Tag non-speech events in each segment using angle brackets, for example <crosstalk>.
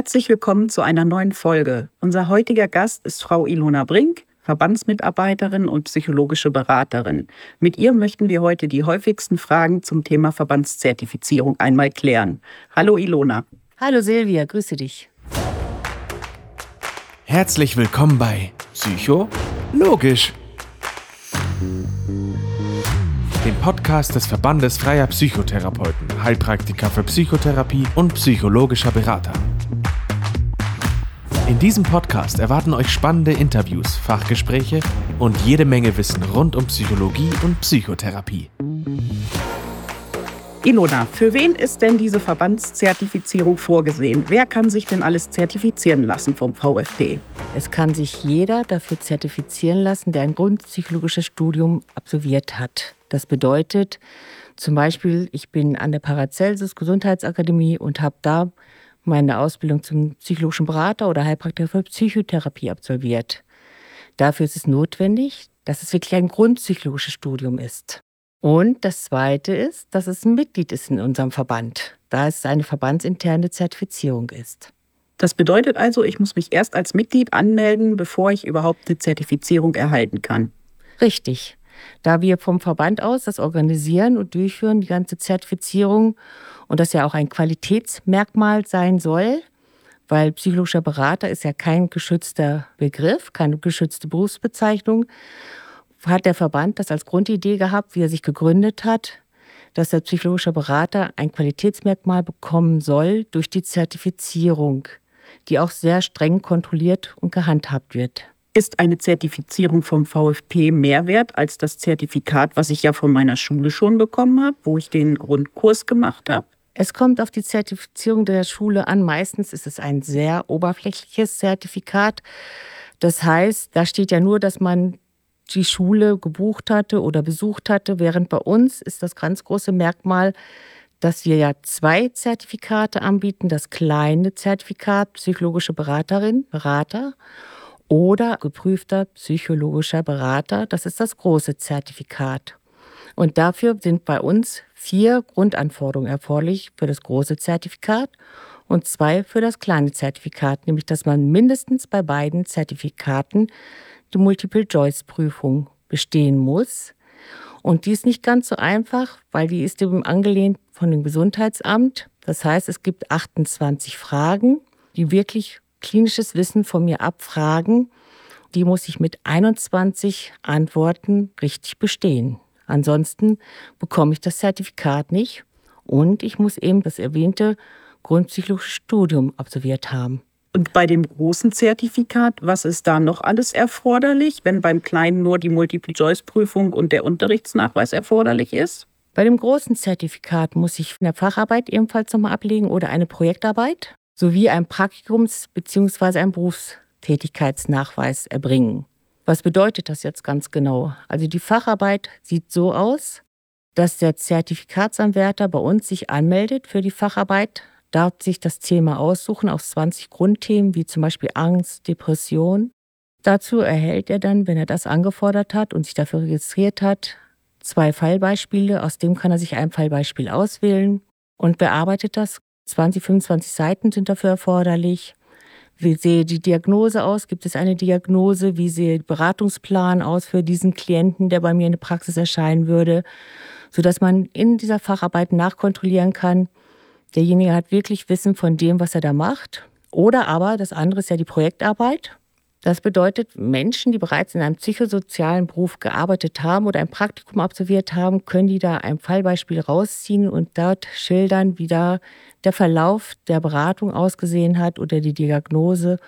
Herzlich willkommen zu einer neuen Folge. Unser heutiger Gast ist Frau Ilona Brink, Verbandsmitarbeiterin und psychologische Beraterin. Mit ihr möchten wir heute die häufigsten Fragen zum Thema Verbandszertifizierung einmal klären. Hallo Ilona. Hallo Silvia, grüße dich. Herzlich willkommen bei Psycho Logisch, dem Podcast des Verbandes freier Psychotherapeuten, Heilpraktiker für Psychotherapie und psychologischer Berater. In diesem Podcast erwarten euch spannende Interviews, Fachgespräche und jede Menge Wissen rund um Psychologie und Psychotherapie. Ilona, für wen ist denn diese Verbandszertifizierung vorgesehen? Wer kann sich denn alles zertifizieren lassen vom VfD? Es kann sich jeder dafür zertifizieren lassen, der ein grundpsychologisches Studium absolviert hat. Das bedeutet zum Beispiel, ich bin an der Paracelsus Gesundheitsakademie und habe da meine Ausbildung zum psychologischen Berater oder Heilpraktiker für Psychotherapie absolviert. Dafür ist es notwendig, dass es wirklich ein grundpsychologisches Studium ist. Und das Zweite ist, dass es ein Mitglied ist in unserem Verband, da es eine verbandsinterne Zertifizierung ist. Das bedeutet also, ich muss mich erst als Mitglied anmelden, bevor ich überhaupt eine Zertifizierung erhalten kann. Richtig. Da wir vom Verband aus das organisieren und durchführen, die ganze Zertifizierung und das ja auch ein Qualitätsmerkmal sein soll, weil psychologischer Berater ist ja kein geschützter Begriff, keine geschützte Berufsbezeichnung, hat der Verband das als Grundidee gehabt, wie er sich gegründet hat, dass der psychologische Berater ein Qualitätsmerkmal bekommen soll durch die Zertifizierung, die auch sehr streng kontrolliert und gehandhabt wird. Ist eine Zertifizierung vom VfP mehr wert als das Zertifikat, was ich ja von meiner Schule schon bekommen habe, wo ich den Grundkurs gemacht habe? Es kommt auf die Zertifizierung der Schule an. Meistens ist es ein sehr oberflächliches Zertifikat. Das heißt, da steht ja nur, dass man die Schule gebucht hatte oder besucht hatte, während bei uns ist das ganz große Merkmal, dass wir ja zwei Zertifikate anbieten. Das kleine Zertifikat psychologische Beraterin, Berater oder geprüfter psychologischer Berater. Das ist das große Zertifikat. Und dafür sind bei uns vier Grundanforderungen erforderlich für das große Zertifikat und zwei für das kleine Zertifikat, nämlich dass man mindestens bei beiden Zertifikaten die Multiple-Choice-Prüfung bestehen muss. Und die ist nicht ganz so einfach, weil die ist eben angelehnt von dem Gesundheitsamt. Das heißt, es gibt 28 Fragen, die wirklich klinisches Wissen von mir abfragen. Die muss ich mit 21 Antworten richtig bestehen. Ansonsten bekomme ich das Zertifikat nicht und ich muss eben das erwähnte grundpsychologische Studium absolviert haben. Und bei dem großen Zertifikat, was ist da noch alles erforderlich, wenn beim kleinen nur die Multiple-Choice-Prüfung und der Unterrichtsnachweis erforderlich ist? Bei dem großen Zertifikat muss ich eine Facharbeit ebenfalls nochmal ablegen oder eine Projektarbeit sowie ein Praktikums- bzw. ein Berufstätigkeitsnachweis erbringen. Was bedeutet das jetzt ganz genau? Also die Facharbeit sieht so aus, dass der Zertifikatsanwärter bei uns sich anmeldet für die Facharbeit, darf sich das Thema aussuchen aus 20 Grundthemen wie zum Beispiel Angst, Depression. Dazu erhält er dann, wenn er das angefordert hat und sich dafür registriert hat, zwei Fallbeispiele. Aus dem kann er sich ein Fallbeispiel auswählen und bearbeitet das. 20, 25 Seiten sind dafür erforderlich. Wie sehe die Diagnose aus? Gibt es eine Diagnose? Wie sehe der Beratungsplan aus für diesen Klienten, der bei mir in der Praxis erscheinen würde? Sodass man in dieser Facharbeit nachkontrollieren kann, derjenige hat wirklich Wissen von dem, was er da macht. Oder aber, das andere ist ja die Projektarbeit. Das bedeutet, Menschen, die bereits in einem psychosozialen Beruf gearbeitet haben oder ein Praktikum absolviert haben, können die da ein Fallbeispiel rausziehen und dort schildern, wie da der Verlauf der Beratung ausgesehen hat oder die Diagnose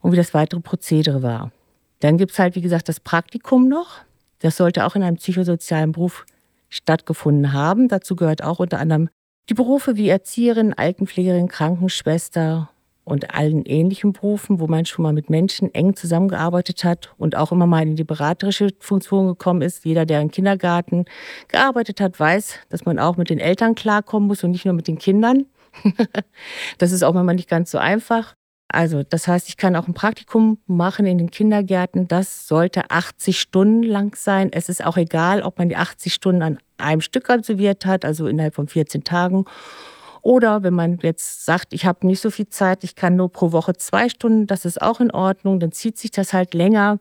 und wie das weitere Prozedere war. Dann gibt es halt, wie gesagt, das Praktikum noch. Das sollte auch in einem psychosozialen Beruf stattgefunden haben. Dazu gehört auch unter anderem die Berufe wie Erzieherin, Altenpflegerin, Krankenschwester und allen ähnlichen Berufen, wo man schon mal mit Menschen eng zusammengearbeitet hat und auch immer mal in die beraterische Funktion gekommen ist. Jeder, der im Kindergarten gearbeitet hat, weiß, dass man auch mit den Eltern klarkommen muss und nicht nur mit den Kindern. <laughs> das ist auch manchmal nicht ganz so einfach. Also, das heißt, ich kann auch ein Praktikum machen in den Kindergärten. Das sollte 80 Stunden lang sein. Es ist auch egal, ob man die 80 Stunden an einem Stück absolviert hat, also innerhalb von 14 Tagen, Oder wenn man jetzt sagt, ich habe nicht so viel Zeit, ich kann nur pro Woche zwei Stunden, das ist auch in Ordnung, dann zieht sich das halt länger,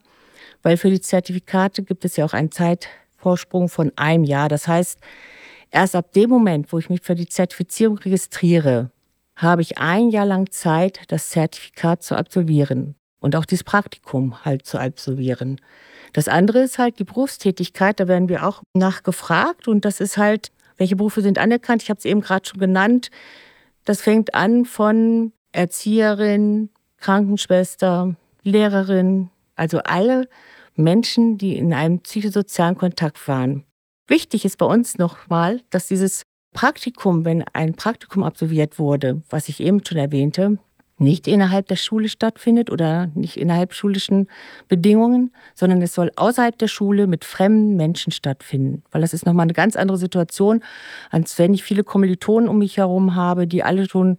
weil für die Zertifikate gibt es ja auch einen Zeitvorsprung von einem Jahr. Das heißt, erst ab dem Moment, wo ich mich für die Zertifizierung registriere, habe ich ein Jahr lang Zeit, das Zertifikat zu absolvieren und auch dieses Praktikum halt zu absolvieren. Das andere ist halt die Berufstätigkeit, da werden wir auch nachgefragt und das ist halt welche Berufe sind anerkannt? Ich habe es eben gerade schon genannt. Das fängt an von Erzieherin, Krankenschwester, Lehrerin, also alle Menschen, die in einem psychosozialen Kontakt waren. Wichtig ist bei uns nochmal, dass dieses Praktikum, wenn ein Praktikum absolviert wurde, was ich eben schon erwähnte, nicht innerhalb der Schule stattfindet oder nicht innerhalb schulischen Bedingungen, sondern es soll außerhalb der Schule mit fremden Menschen stattfinden. Weil das ist nochmal eine ganz andere Situation, als wenn ich viele Kommilitonen um mich herum habe, die alle schon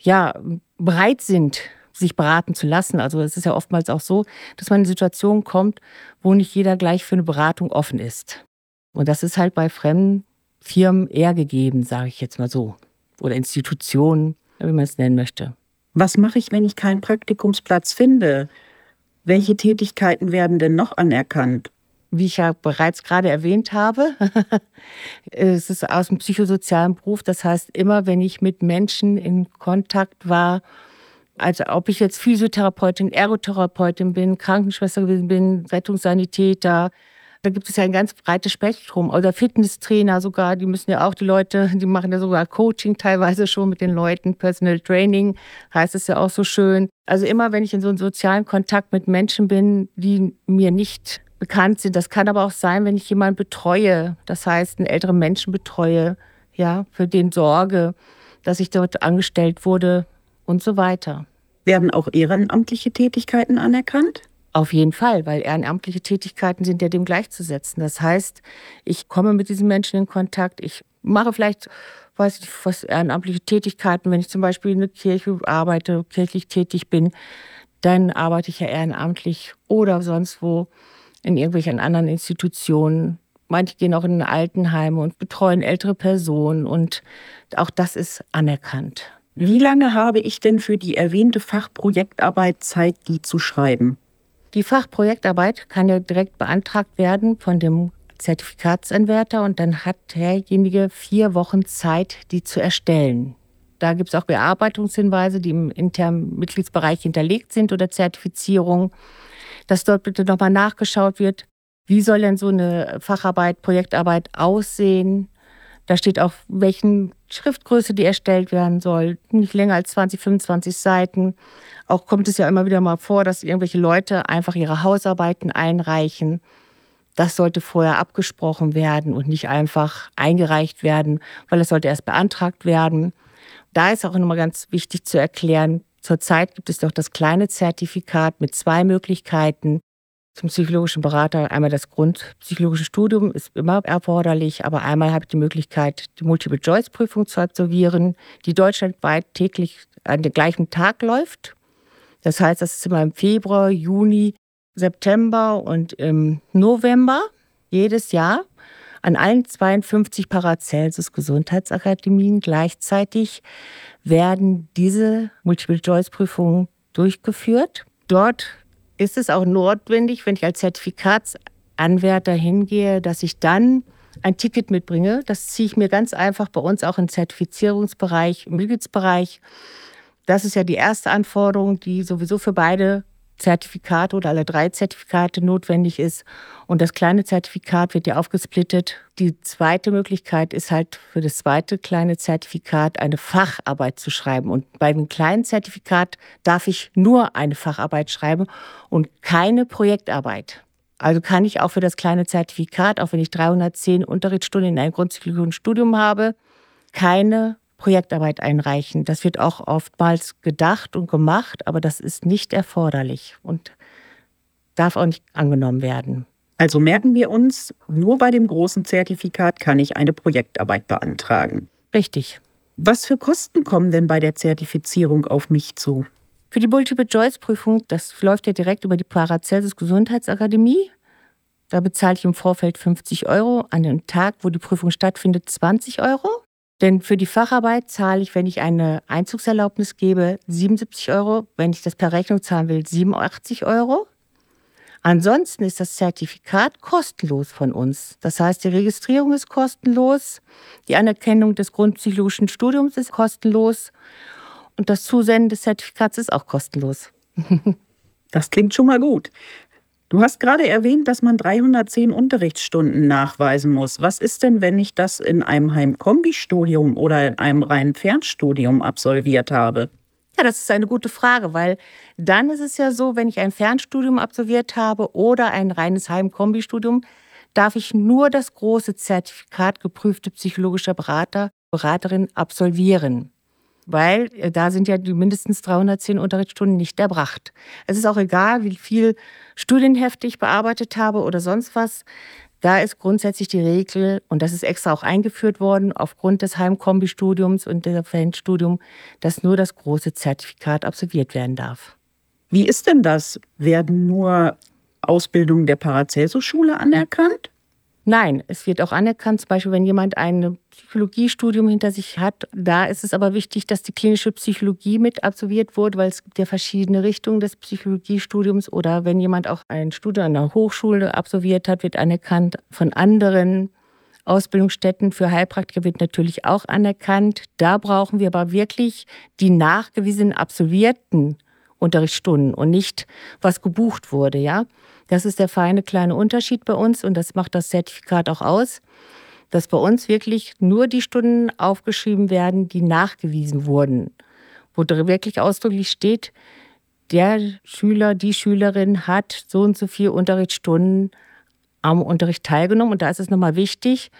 ja, bereit sind, sich beraten zu lassen. Also es ist ja oftmals auch so, dass man in Situationen kommt, wo nicht jeder gleich für eine Beratung offen ist. Und das ist halt bei fremden Firmen eher gegeben, sage ich jetzt mal so. Oder Institutionen, wie man es nennen möchte. Was mache ich, wenn ich keinen Praktikumsplatz finde? Welche Tätigkeiten werden denn noch anerkannt? Wie ich ja bereits gerade erwähnt habe, <laughs> es ist aus dem psychosozialen Beruf. Das heißt, immer wenn ich mit Menschen in Kontakt war, also ob ich jetzt Physiotherapeutin, Ergotherapeutin bin, Krankenschwester gewesen bin, Rettungssanitäter, da gibt es ja ein ganz breites Spektrum. Oder Fitnesstrainer sogar, die müssen ja auch die Leute, die machen ja sogar Coaching teilweise schon mit den Leuten, Personal Training heißt es ja auch so schön. Also immer, wenn ich in so einem sozialen Kontakt mit Menschen bin, die mir nicht bekannt sind, das kann aber auch sein, wenn ich jemanden betreue, das heißt einen älteren Menschen betreue, ja, für den sorge, dass ich dort angestellt wurde und so weiter. Werden auch ehrenamtliche Tätigkeiten anerkannt? Auf jeden Fall, weil ehrenamtliche Tätigkeiten sind ja dem gleichzusetzen. Das heißt, ich komme mit diesen Menschen in Kontakt, ich mache vielleicht, weiß ich, was ehrenamtliche Tätigkeiten, wenn ich zum Beispiel in der Kirche arbeite, kirchlich tätig bin, dann arbeite ich ja ehrenamtlich oder sonst wo in irgendwelchen anderen Institutionen. Manche gehen auch in Altenheime und betreuen ältere Personen und auch das ist anerkannt. Wie lange habe ich denn für die erwähnte Fachprojektarbeit Zeit, die zu schreiben? Die Fachprojektarbeit kann ja direkt beantragt werden von dem Zertifikatsanwärter und dann hat derjenige vier Wochen Zeit, die zu erstellen. Da gibt es auch Bearbeitungshinweise, die im internen Mitgliedsbereich hinterlegt sind oder Zertifizierung, dass dort bitte nochmal nachgeschaut wird, wie soll denn so eine Facharbeit, Projektarbeit aussehen, da steht auch, welchen Schriftgröße die erstellt werden soll. Nicht länger als 20, 25 Seiten. Auch kommt es ja immer wieder mal vor, dass irgendwelche Leute einfach ihre Hausarbeiten einreichen. Das sollte vorher abgesprochen werden und nicht einfach eingereicht werden, weil es sollte erst beantragt werden. Da ist auch nochmal ganz wichtig zu erklären, zurzeit gibt es doch das kleine Zertifikat mit zwei Möglichkeiten zum psychologischen Berater. Einmal das Grundpsychologische Studium ist immer erforderlich, aber einmal habe ich die Möglichkeit, die Multiple-Choice-Prüfung zu absolvieren, die deutschlandweit täglich an dem gleichen Tag läuft. Das heißt, das ist immer im Februar, Juni, September und im November jedes Jahr an allen 52 Paracelsus Gesundheitsakademien gleichzeitig werden diese Multiple-Choice-Prüfungen durchgeführt. Dort ist es auch notwendig, wenn ich als Zertifikatsanwärter hingehe, dass ich dann ein Ticket mitbringe. Das ziehe ich mir ganz einfach bei uns auch im Zertifizierungsbereich, im Mitgliedsbereich. Das ist ja die erste Anforderung, die sowieso für beide Zertifikate oder alle drei Zertifikate notwendig ist. Und das kleine Zertifikat wird ja aufgesplittet. Die zweite Möglichkeit ist halt für das zweite kleine Zertifikat eine Facharbeit zu schreiben. Und bei dem kleinen Zertifikat darf ich nur eine Facharbeit schreiben und keine Projektarbeit. Also kann ich auch für das kleine Zertifikat, auch wenn ich 310 Unterrichtsstunden in einem grundsätzlichen Studium habe, keine Projektarbeit einreichen. Das wird auch oftmals gedacht und gemacht, aber das ist nicht erforderlich und darf auch nicht angenommen werden. Also merken wir uns, nur bei dem großen Zertifikat kann ich eine Projektarbeit beantragen. Richtig. Was für Kosten kommen denn bei der Zertifizierung auf mich zu? Für die Multiple-Choice-Prüfung, das läuft ja direkt über die Paracelsus Gesundheitsakademie. Da bezahle ich im Vorfeld 50 Euro, an dem Tag, wo die Prüfung stattfindet, 20 Euro. Denn für die Facharbeit zahle ich, wenn ich eine Einzugserlaubnis gebe, 77 Euro. Wenn ich das per Rechnung zahlen will, 87 Euro. Ansonsten ist das Zertifikat kostenlos von uns. Das heißt, die Registrierung ist kostenlos, die Anerkennung des grundpsychologischen Studiums ist kostenlos und das Zusenden des Zertifikats ist auch kostenlos. <laughs> das klingt schon mal gut. Du hast gerade erwähnt, dass man 310 Unterrichtsstunden nachweisen muss. Was ist denn, wenn ich das in einem Heimkombi-Studium oder in einem reinen Fernstudium absolviert habe? Ja, das ist eine gute Frage, weil dann ist es ja so, wenn ich ein Fernstudium absolviert habe oder ein reines Heimkombi-Studium, darf ich nur das große Zertifikat geprüfte psychologischer Berater, Beraterin absolvieren weil äh, da sind ja die mindestens 310 Unterrichtsstunden nicht erbracht. Es ist auch egal, wie viel Studienhefte ich bearbeitet habe oder sonst was. Da ist grundsätzlich die Regel, und das ist extra auch eingeführt worden, aufgrund des Heimkombi-Studiums und des Fernstudium, dass nur das große Zertifikat absolviert werden darf. Wie ist denn das? Werden nur Ausbildungen der Paracelsus-Schule anerkannt? Nein, es wird auch anerkannt, zum Beispiel, wenn jemand ein Psychologiestudium hinter sich hat. Da ist es aber wichtig, dass die klinische Psychologie mit absolviert wurde, weil es gibt ja verschiedene Richtungen des Psychologiestudiums. Oder wenn jemand auch ein Studium an einer Hochschule absolviert hat, wird anerkannt. Von anderen Ausbildungsstätten für Heilpraktiker wird natürlich auch anerkannt. Da brauchen wir aber wirklich die nachgewiesenen absolvierten Unterrichtsstunden und nicht, was gebucht wurde, ja. Das ist der feine kleine Unterschied bei uns und das macht das Zertifikat auch aus, dass bei uns wirklich nur die Stunden aufgeschrieben werden, die nachgewiesen wurden, wo wirklich ausdrücklich steht, der Schüler, die Schülerin hat so und so viele Unterrichtsstunden am Unterricht teilgenommen. Und da ist es nochmal wichtig,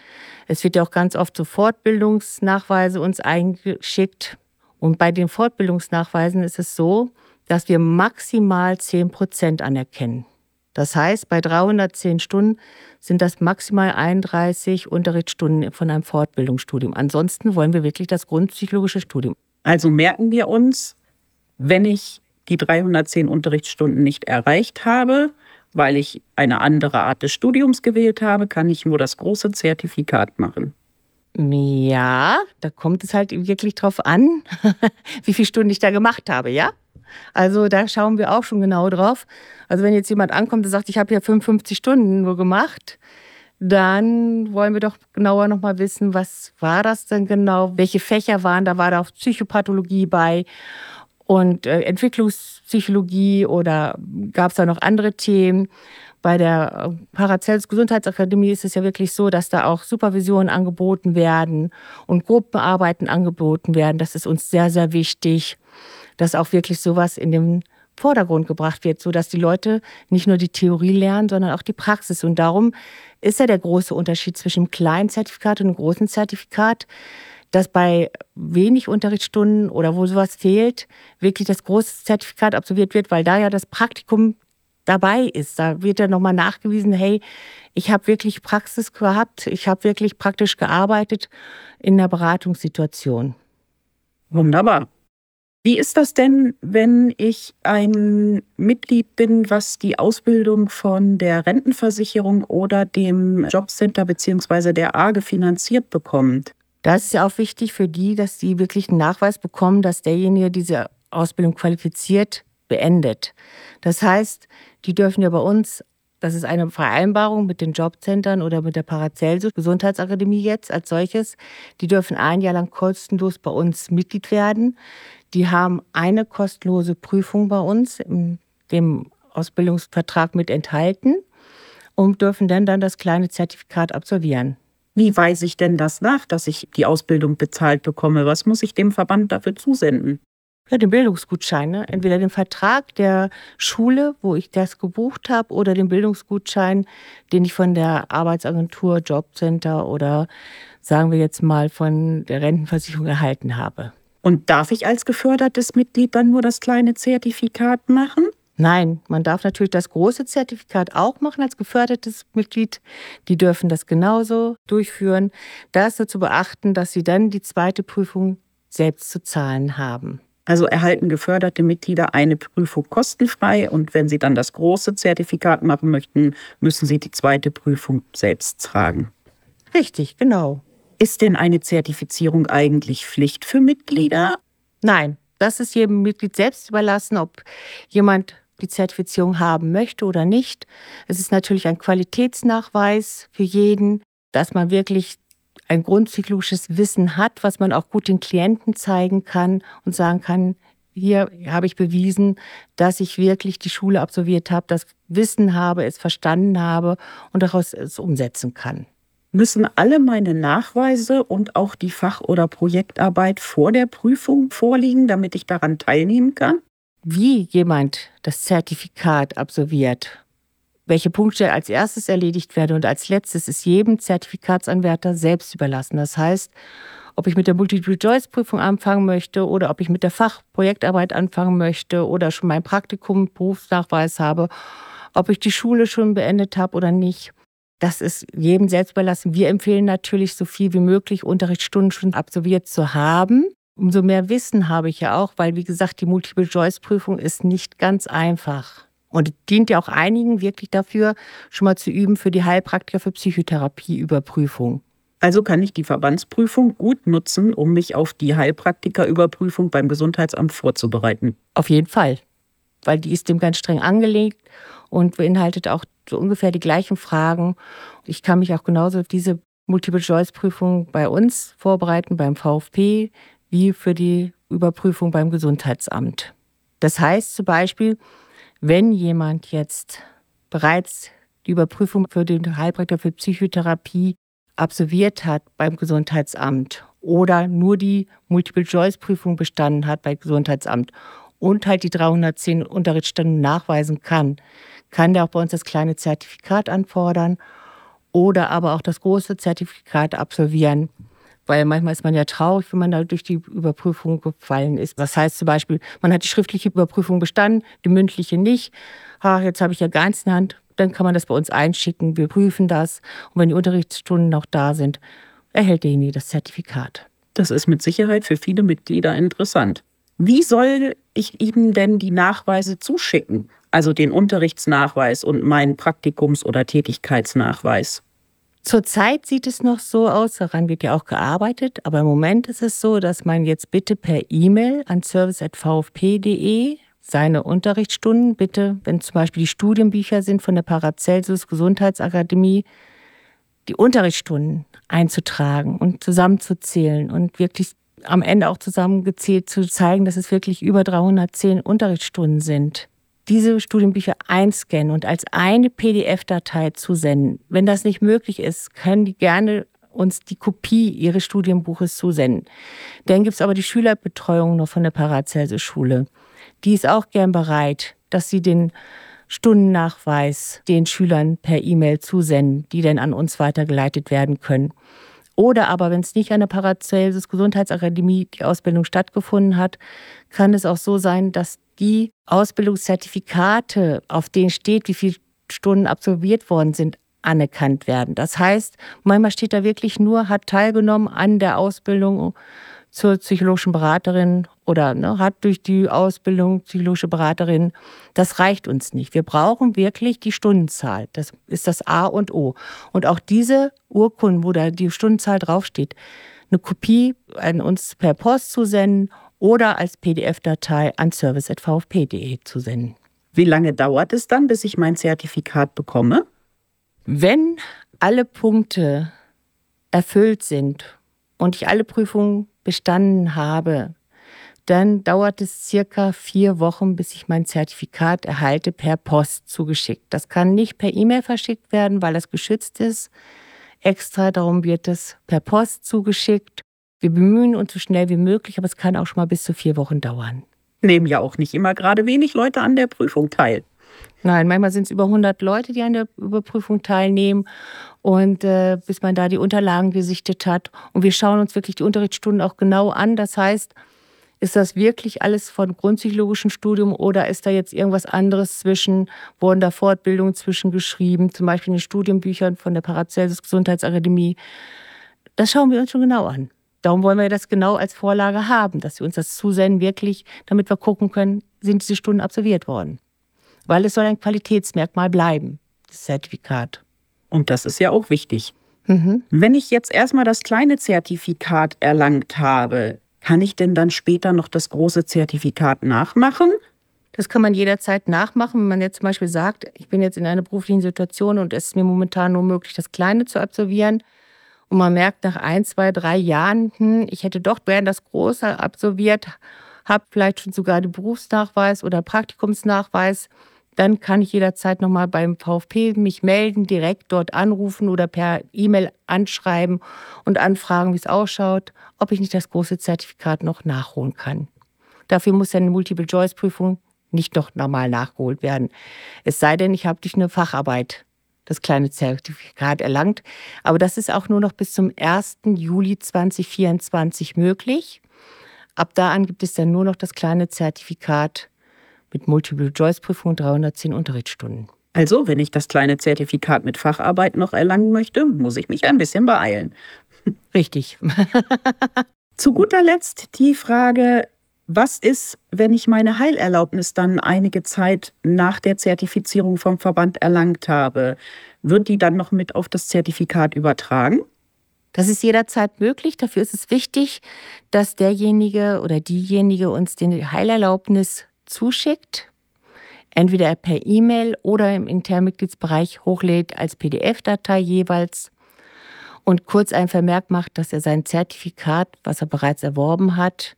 es wird ja auch ganz oft so Fortbildungsnachweise uns eingeschickt. Und bei den Fortbildungsnachweisen ist es so, dass wir maximal 10 Prozent anerkennen. Das heißt, bei 310 Stunden sind das maximal 31 Unterrichtsstunden von einem Fortbildungsstudium. Ansonsten wollen wir wirklich das grundpsychologische Studium. Also merken wir uns, wenn ich die 310 Unterrichtsstunden nicht erreicht habe, weil ich eine andere Art des Studiums gewählt habe, kann ich nur das große Zertifikat machen. Ja, da kommt es halt wirklich drauf an, <laughs> wie viele Stunden ich da gemacht habe, ja? Also da schauen wir auch schon genau drauf. Also wenn jetzt jemand ankommt und sagt, ich habe ja 55 Stunden nur gemacht, dann wollen wir doch genauer nochmal wissen, was war das denn genau? Welche Fächer waren da? War da auch Psychopathologie bei? Und äh, Entwicklungspsychologie oder gab es da noch andere Themen? Bei der äh, Paracelsus Gesundheitsakademie ist es ja wirklich so, dass da auch Supervisionen angeboten werden und Gruppenarbeiten angeboten werden. Das ist uns sehr, sehr wichtig dass auch wirklich sowas in den Vordergrund gebracht wird, sodass die Leute nicht nur die Theorie lernen, sondern auch die Praxis. Und darum ist ja der große Unterschied zwischen dem kleinen Zertifikat und dem großen Zertifikat, dass bei wenig Unterrichtsstunden oder wo sowas fehlt, wirklich das große Zertifikat absolviert wird, weil da ja das Praktikum dabei ist. Da wird ja nochmal nachgewiesen, hey, ich habe wirklich Praxis gehabt, ich habe wirklich praktisch gearbeitet in der Beratungssituation. Wunderbar. Wie ist das denn, wenn ich ein Mitglied bin, was die Ausbildung von der Rentenversicherung oder dem Jobcenter bzw. der AGE finanziert bekommt? Das ist ja auch wichtig für die, dass sie wirklich einen Nachweis bekommen, dass derjenige diese Ausbildung qualifiziert beendet. Das heißt, die dürfen ja bei uns das ist eine Vereinbarung mit den Jobcentern oder mit der Paracelsus Gesundheitsakademie jetzt als solches. Die dürfen ein Jahr lang kostenlos bei uns Mitglied werden. Die haben eine kostenlose Prüfung bei uns in dem Ausbildungsvertrag mit enthalten und dürfen dann, dann das kleine Zertifikat absolvieren. Wie weise ich denn das nach, dass ich die Ausbildung bezahlt bekomme? Was muss ich dem Verband dafür zusenden? Ja, den Bildungsgutschein. Ne? Entweder den Vertrag der Schule, wo ich das gebucht habe, oder den Bildungsgutschein, den ich von der Arbeitsagentur, Jobcenter oder sagen wir jetzt mal von der Rentenversicherung erhalten habe. Und darf ich als gefördertes Mitglied dann nur das kleine Zertifikat machen? Nein, man darf natürlich das große Zertifikat auch machen als gefördertes Mitglied. Die dürfen das genauso durchführen. Da ist nur zu beachten, dass sie dann die zweite Prüfung selbst zu zahlen haben. Also erhalten geförderte Mitglieder eine Prüfung kostenfrei und wenn sie dann das große Zertifikat machen möchten, müssen sie die zweite Prüfung selbst tragen. Richtig, genau. Ist denn eine Zertifizierung eigentlich Pflicht für Mitglieder? Nein, das ist jedem Mitglied selbst überlassen, ob jemand die Zertifizierung haben möchte oder nicht. Es ist natürlich ein Qualitätsnachweis für jeden, dass man wirklich ein grundpsychologisches Wissen hat, was man auch gut den Klienten zeigen kann und sagen kann, hier habe ich bewiesen, dass ich wirklich die Schule absolviert habe, das Wissen habe, es verstanden habe und daraus es umsetzen kann. Müssen alle meine Nachweise und auch die Fach- oder Projektarbeit vor der Prüfung vorliegen, damit ich daran teilnehmen kann? Wie jemand das Zertifikat absolviert, welche Punkte als erstes erledigt werden und als letztes ist jedem Zertifikatsanwärter selbst überlassen. Das heißt, ob ich mit der Multiple-Choice-Prüfung anfangen möchte oder ob ich mit der Fachprojektarbeit anfangen möchte oder schon mein Praktikum, Berufsnachweis habe, ob ich die Schule schon beendet habe oder nicht. Das ist jedem selbst überlassen. Wir empfehlen natürlich, so viel wie möglich Unterrichtsstunden schon absolviert zu haben. Umso mehr Wissen habe ich ja auch, weil, wie gesagt, die Multiple-Choice-Prüfung ist nicht ganz einfach. Und dient ja auch einigen wirklich dafür, schon mal zu üben für die Heilpraktiker für Psychotherapieüberprüfung. Also kann ich die Verbandsprüfung gut nutzen, um mich auf die Heilpraktikerüberprüfung beim Gesundheitsamt vorzubereiten. Auf jeden Fall, weil die ist dem ganz streng angelegt und beinhaltet auch so ungefähr die gleichen Fragen. Ich kann mich auch genauso auf diese Multiple-Choice-Prüfung bei uns vorbereiten, beim VfP, wie für die Überprüfung beim Gesundheitsamt. Das heißt zum Beispiel, wenn jemand jetzt bereits die Überprüfung für den Heilpraktiker für Psychotherapie absolviert hat beim Gesundheitsamt oder nur die Multiple-Choice-Prüfung bestanden hat beim Gesundheitsamt und halt die 310 Unterrichtsstunden nachweisen kann, kann der auch bei uns das kleine Zertifikat anfordern oder aber auch das große Zertifikat absolvieren. Weil manchmal ist man ja traurig, wenn man da durch die Überprüfung gefallen ist. Das heißt zum Beispiel, man hat die schriftliche Überprüfung bestanden, die mündliche nicht. Ach, jetzt habe ich ja gar nichts in der Hand dann kann man das bei uns einschicken. Wir prüfen das. Und wenn die Unterrichtsstunden noch da sind, erhält derjenige das Zertifikat. Das ist mit Sicherheit für viele Mitglieder interessant. Wie soll ich Ihnen denn die Nachweise zuschicken? Also den Unterrichtsnachweis und meinen Praktikums- oder Tätigkeitsnachweis? Zurzeit sieht es noch so aus, daran wird ja auch gearbeitet, aber im Moment ist es so, dass man jetzt bitte per E-Mail an service.vfp.de seine Unterrichtsstunden bitte, wenn zum Beispiel die Studienbücher sind von der Paracelsus Gesundheitsakademie, die Unterrichtsstunden einzutragen und zusammenzuzählen und wirklich am Ende auch zusammengezählt zu zeigen, dass es wirklich über 310 Unterrichtsstunden sind. Diese Studienbücher einscannen und als eine PDF-Datei zusenden. Wenn das nicht möglich ist, können die gerne uns die Kopie ihres Studienbuches zusenden. Dann gibt es aber die Schülerbetreuung noch von der Paracelsus-Schule die ist auch gern bereit, dass sie den Stundennachweis den Schülern per E-Mail zusenden, die dann an uns weitergeleitet werden können. Oder aber, wenn es nicht an der Paracelsus Gesundheitsakademie die Ausbildung stattgefunden hat, kann es auch so sein, dass die Ausbildungszertifikate, auf denen steht, wie viele Stunden absolviert worden sind, anerkannt werden. Das heißt, manchmal steht da wirklich nur, hat teilgenommen an der Ausbildung zur psychologischen Beraterin oder ne, hat durch die Ausbildung psychologische Beraterin. Das reicht uns nicht. Wir brauchen wirklich die Stundenzahl. Das ist das A und O. Und auch diese Urkunden, wo da die Stundenzahl draufsteht, eine Kopie an uns per Post zu senden oder als PDF-Datei an service.vfp.de zu senden. Wie lange dauert es dann, bis ich mein Zertifikat bekomme? Wenn alle Punkte erfüllt sind und ich alle Prüfungen bestanden habe, dann dauert es circa vier Wochen, bis ich mein Zertifikat erhalte, per Post zugeschickt. Das kann nicht per E-Mail verschickt werden, weil das geschützt ist. Extra darum wird es per Post zugeschickt. Wir bemühen uns so schnell wie möglich, aber es kann auch schon mal bis zu vier Wochen dauern. Nehmen ja auch nicht immer gerade wenig Leute an der Prüfung teil. Nein, manchmal sind es über 100 Leute, die an der Überprüfung teilnehmen. Und äh, bis man da die Unterlagen gesichtet hat. Und wir schauen uns wirklich die Unterrichtsstunden auch genau an. Das heißt, ist das wirklich alles von grundpsychologischen Studium oder ist da jetzt irgendwas anderes zwischen, wurden da Fortbildungen zwischengeschrieben, zum Beispiel in den Studienbüchern von der Paracelsus Gesundheitsakademie? Das schauen wir uns schon genau an. Darum wollen wir das genau als Vorlage haben, dass wir uns das zusenden, wirklich, damit wir gucken können, sind diese Stunden absolviert worden weil es soll ein Qualitätsmerkmal bleiben, das Zertifikat. Und das ist ja auch wichtig. Mhm. Wenn ich jetzt erstmal das kleine Zertifikat erlangt habe, kann ich denn dann später noch das große Zertifikat nachmachen? Das kann man jederzeit nachmachen, wenn man jetzt zum Beispiel sagt, ich bin jetzt in einer beruflichen Situation und es ist mir momentan nur möglich, das Kleine zu absolvieren. Und man merkt nach ein, zwei, drei Jahren, hm, ich hätte doch gern das Große absolviert, habe vielleicht schon sogar den Berufsnachweis oder Praktikumsnachweis dann kann ich jederzeit nochmal beim VfP mich melden, direkt dort anrufen oder per E-Mail anschreiben und anfragen, wie es ausschaut, ob ich nicht das große Zertifikat noch nachholen kann. Dafür muss ja eine Multiple-Choice-Prüfung nicht noch normal nachgeholt werden. Es sei denn, ich habe durch eine Facharbeit das kleine Zertifikat erlangt. Aber das ist auch nur noch bis zum 1. Juli 2024 möglich. Ab da an gibt es dann nur noch das kleine Zertifikat mit Multiple-Choice-Prüfung 310 Unterrichtsstunden. Also, wenn ich das kleine Zertifikat mit Facharbeit noch erlangen möchte, muss ich mich ein bisschen beeilen. <laughs> Richtig. <laughs> Zu guter Letzt die Frage, was ist, wenn ich meine Heilerlaubnis dann einige Zeit nach der Zertifizierung vom Verband erlangt habe? Wird die dann noch mit auf das Zertifikat übertragen? Das ist jederzeit möglich. Dafür ist es wichtig, dass derjenige oder diejenige uns den Heilerlaubnis zuschickt, entweder per E-Mail oder im Internmitgliedsbereich hochlädt als PDF-Datei jeweils und kurz ein Vermerk macht, dass er sein Zertifikat, was er bereits erworben hat,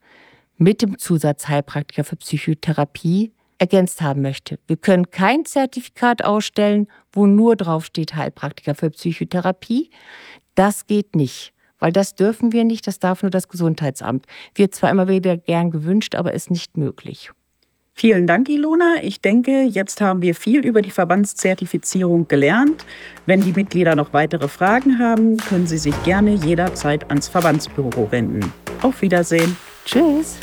mit dem Zusatz Heilpraktiker für Psychotherapie ergänzt haben möchte. Wir können kein Zertifikat ausstellen, wo nur draufsteht Heilpraktiker für Psychotherapie. Das geht nicht, weil das dürfen wir nicht, das darf nur das Gesundheitsamt. Wird zwar immer wieder gern gewünscht, aber ist nicht möglich. Vielen Dank, Ilona. Ich denke, jetzt haben wir viel über die Verbandszertifizierung gelernt. Wenn die Mitglieder noch weitere Fragen haben, können sie sich gerne jederzeit ans Verbandsbüro wenden. Auf Wiedersehen. Tschüss.